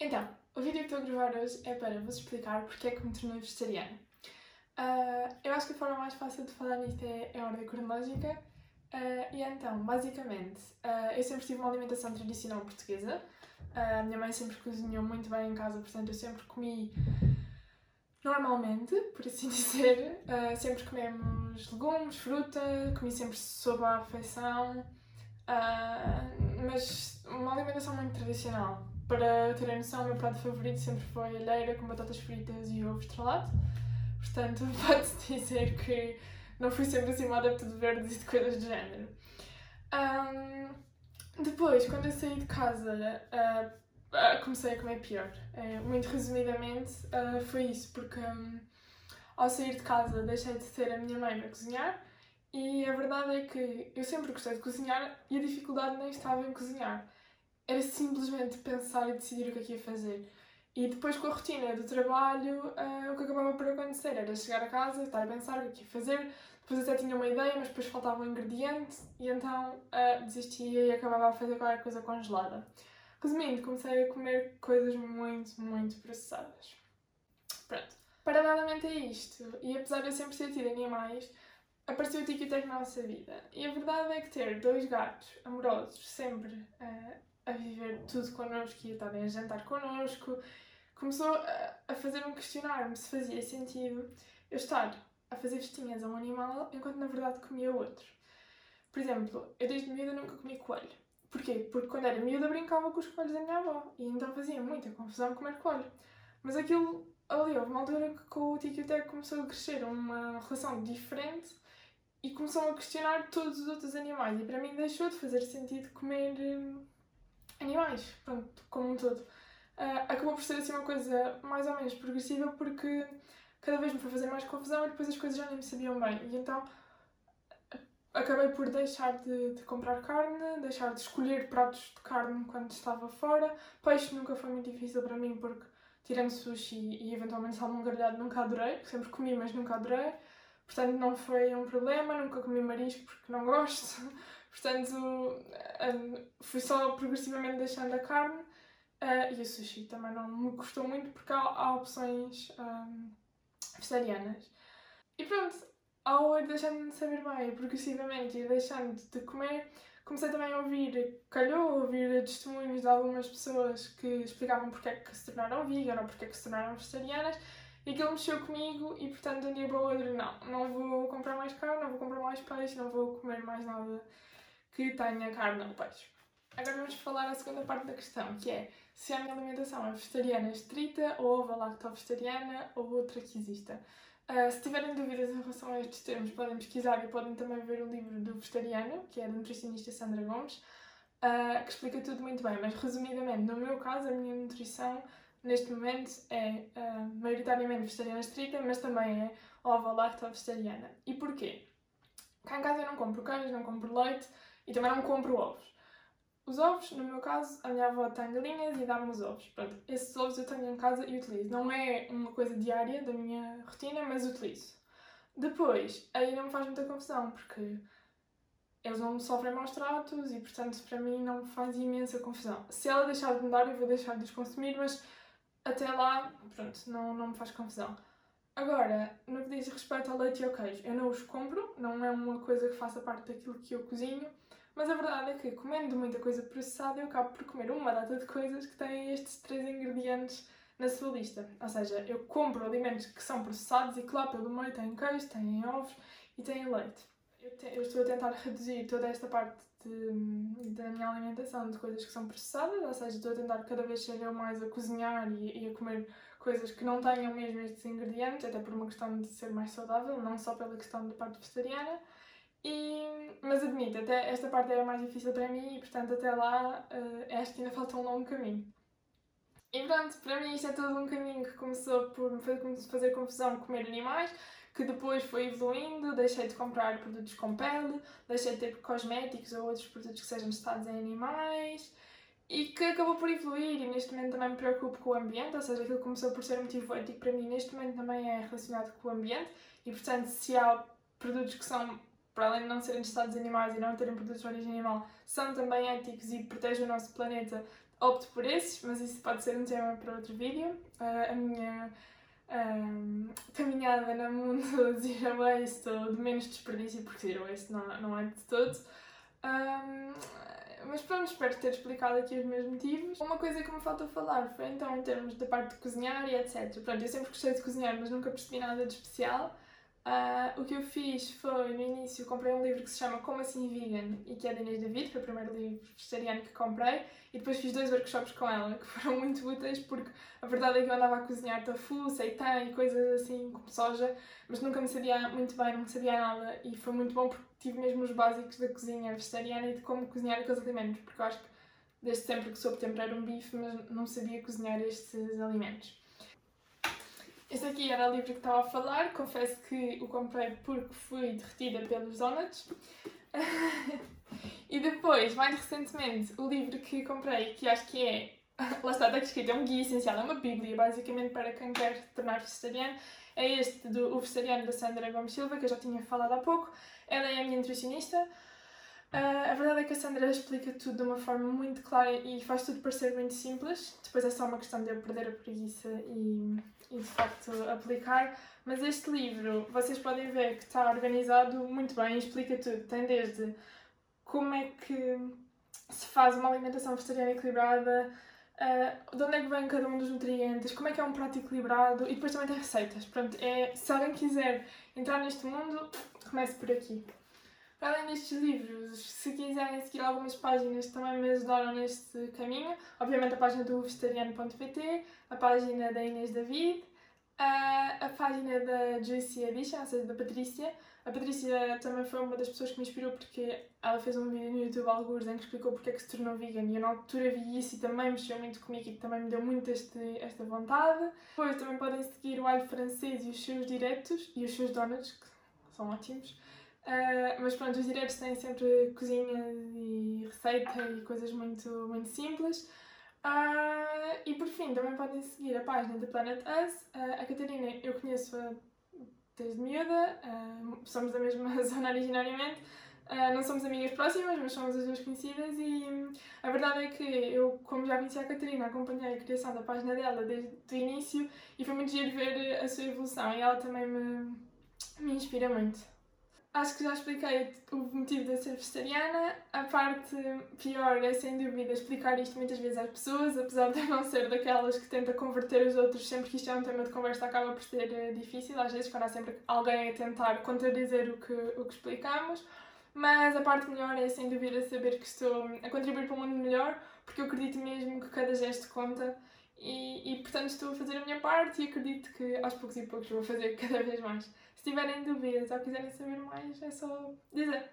Então, o vídeo que estou a gravar hoje é para vos explicar porque é que me tornei vegetariana. Uh, eu acho que a forma mais fácil de falar nisto é a ordem cronológica. Uh, e então, basicamente, uh, eu sempre tive uma alimentação tradicional portuguesa. a minha mãe sempre cozinhou muito bem em casa, portanto eu sempre comi normalmente, por assim dizer. sempre comemos legumes, fruta, comi sempre sob a refeição. mas uma alimentação muito tradicional para terem noção, o meu prato favorito sempre foi alheira com batatas fritas e ovo estrelado. Portanto, pode-se dizer que não fui sempre assim uma adepta de verdes e de coisas do género. Um, depois, quando eu saí de casa, uh, uh, comecei a comer pior. Uh, muito resumidamente, foi isso, porque um, ao sair de casa deixei de ter a minha mãe para cozinhar e a verdade é que eu sempre gostei de cozinhar e a dificuldade nem estava em cozinhar era simplesmente pensar e decidir o que é que ia fazer. E depois com a rotina do trabalho, uh, o que acabava por acontecer era chegar a casa, estar a pensar o que é que ia fazer, depois até tinha uma ideia, mas depois faltava um ingrediente e então uh, desistia e acabava a fazer qualquer coisa congelada. Resumindo, comecei a comer coisas muito, muito processadas. Pronto. Paralelamente a isto, e apesar de eu sempre ter tido animais, apareceu o TikTok na nossa vida. E a verdade é que ter dois gatos amorosos sempre uh, a viver tudo connosco e a estarem a jantar connosco, começou a, fazer-me questionar-me se fazia sentido eu estar a fazer festinhas a um animal enquanto na verdade comia outro. Por exemplo, eu desde miúda nunca comi coelho. Porquê? Porque quando era miúda brincava com os coelhos da minha avó e então fazia muita confusão comer coelho. Mas aquilo ali houve uma altura que com o Tiki começou a crescer uma relação diferente e começou a questionar todos os outros animais e para mim deixou de fazer sentido comer hum, animais, pronto, como um todo. Uh, acabou por ser assim uma coisa mais ou menos progressiva porque cada vez me foi fazer mais confusão e depois as coisas já nem me sabiam bem. E então acabei por deixar de, de, comprar carne, deixar de escolher pratos de carne quando estava fora. Peixe nunca foi muito difícil para mim porque, tirando sushi e, e eventualmente salmão grelhado, nunca adorei. Sempre comi, mas nunca adorei. Portanto, não foi um problema. Nunca comi marisco porque não gosto. Portanto, um, fui só progressivamente deixando a carne uh, e o sushi também não me custou muito porque há, há opções um, vegetarianas. E pronto, ao ir deixando de saber bem progressivamente e deixando de comer, comecei também a ouvir, calhou a ouvir testemunhos de algumas pessoas que explicavam porque é que se tornaram vegan ou porque é que se tornaram vegetarianas e aquilo mexeu comigo e portanto de um dia para o outro não, não vou comprar mais carne, não vou comprar mais peixe, não vou comer mais nada que tenha carne ou peixe. Agora vamos falar a segunda parte da questão, que é se a minha alimentação é vegetariana estrita ou ovo lacto-vegetariana ou outra que exista. Uh, se tiverem dúvidas em relação a estes termos, podem pesquisar e podem também ver o livro do vegetariano, que é da nutricionista Sandra Gomes, uh, que explica tudo muito bem. Mas resumidamente, no meu caso, a minha nutrição neste momento é uh, maioritariamente vegetariana estrita, mas também é ovo lacto-vegetariana. E porquê? Cá em casa eu não compro queijo, não compro leite, e também não compro ovos. Os ovos, no meu caso, a minha avó tem galinhas e dá-me os ovos. Pronto, esses ovos eu tenho em casa e utilizo. Não é uma coisa diária da minha rotina, mas utilizo. Depois, aí não me faz muita confusão, porque eles não sofrem maus tratos e, portanto, para mim não me faz imensa confusão. Se ela deixar de me dar, eu vou deixar de os consumir, mas até lá, pronto, não, não me faz confusão. Agora, no que diz respeito ao leite e ao queijo, eu não os compro, não é uma coisa que faça parte daquilo que eu cozinho, mas a verdade é que, comendo muita coisa processada, eu acabo por comer uma data de coisas que têm estes três ingredientes na sua lista. Ou seja, eu compro alimentos que são processados e que lá pelo meio têm queijo, têm ovos e têm leite. Eu, te, eu estou a tentar reduzir toda esta parte da minha alimentação de coisas que são processadas, ou seja, estou a tentar cada vez ser eu mais a cozinhar e, e a comer coisas que não tenham mesmo estes ingredientes, até por uma questão de ser mais saudável, não só pela questão da parte vegetariana. E, mas admito, até esta parte é a mais difícil para mim e, portanto, até lá uh, acho que ainda falta um longo caminho. E pronto, para mim isto é todo um caminho que começou por me fazer confusão comer animais, que depois foi evoluindo, deixei de comprar produtos com pele, deixei de ter cosméticos ou outros produtos que sejam testados em animais e que acabou por evoluir e neste momento também me preocupo com o ambiente, ou seja, aquilo começou por ser um motivo ético para mim neste momento também é relacionado com o ambiente e portanto se há produtos que são para além de não serem testados animais e não terem produtos de origem animal, são também éticos e protegem o nosso planeta opto por esses, mas isso pode ser um tema para outro vídeo. Uh, a minha um, caminhada no mundo de zero waste ou de menos desperdício, porque zero waste não, não é de todo. Um, mas pronto, espero ter explicado aqui os meus motivos. Uma coisa que me faltou falar foi então em termos da parte de cozinhar e etc. Pronto, eu sempre gostei de cozinhar, mas nunca percebi nada de especial. Uh, o que eu fiz foi, no início, comprei um livro que se chama Como Assim Vegan e que é de Inês David, foi o primeiro livro vegetariano que comprei, e depois fiz dois workshops com ela que foram muito úteis porque a verdade é que eu andava a cozinhar tofu, seitan e coisas assim como soja, mas nunca me sabia muito bem, não sabia nada e foi muito bom porque tive mesmo os básicos da cozinha vegetariana e de como cozinhar aqueles alimentos, porque eu acho que desde sempre que soube temperar um bife, mas não sabia cozinhar estes alimentos. Este aqui era o livro que estava a falar, confesso que o comprei porque fui derretida pelos donuts. e depois, mais recentemente, o livro que comprei, que acho que é, lá está, está escrito, é um guia essencial, é uma bíblia, basicamente, para quem quer tornar vegetariano, é este do O Vegetariano da Sandra Gomes Silva, que eu já tinha falado há pouco. Ela é a minha nutricionista. Uh, a verdade é que a Sandra explica tudo de uma forma muito clara e faz tudo parecer muito simples. Depois é só uma questão de eu perder a preguiça e, e de facto aplicar. Mas este livro, vocês podem ver que está organizado muito bem explica tudo. Tem desde como é que se faz uma alimentação vegetariana equilibrada, uh, de onde é que vem cada um dos nutrientes, como é que é um prato equilibrado e depois também tem receitas. Pronto, é, se alguém quiser entrar neste mundo, comece por aqui. Para além destes livros, se quiserem seguir algumas páginas que também me ajudaram neste caminho, obviamente a página do vegetariano.pt, a página da Inês David, a, página da Juicy Edition, ou seja, da Patrícia. A Patrícia também foi uma das pessoas que me inspirou porque ela fez um vídeo no YouTube alguns em que explicou porque é que se tornou vegan e eu na altura vi isso e também mexeu muito comigo e também me deu muito este, esta vontade. Depois também podem seguir o Alho Francês e os seus diretos e os seus donuts, que são ótimos. Uh, mas pronto, os diretos têm sempre cozinha e receita e coisas muito, muito simples. Uh, e por fim, também podem seguir a página da Planet Us. Uh, a Catarina eu conheço desde miúda, somos da mesma zona originariamente. não somos amigas próximas, mas somos as duas conhecidas e um, a verdade é que eu, como já conheci a Catarina, acompanhei a criação da página dela desde o início e foi muito giro ver a sua evolução e ela também me, me inspira muito. Acho que já expliquei o motivo de ser vegetariana. A parte pior é, sem dúvida, explicar isto muitas vezes às pessoas, apesar de eu não ser daquelas que tenta converter os outros sempre que isto é um tema de conversa, acaba por ser eh, difícil, às vezes, há sempre alguém a tentar contradizer o que, o que explicamos. Mas a parte melhor é, sem dúvida, saber que estou a contribuir para um mundo melhor, porque eu acredito mesmo que cada gesto conta e, e, portanto estou a fazer a minha parte e acredito que aos poucos e poucos vou fazer cada vez mais. Se tiverem dúvidas ou quiserem saber mais, é só dizer.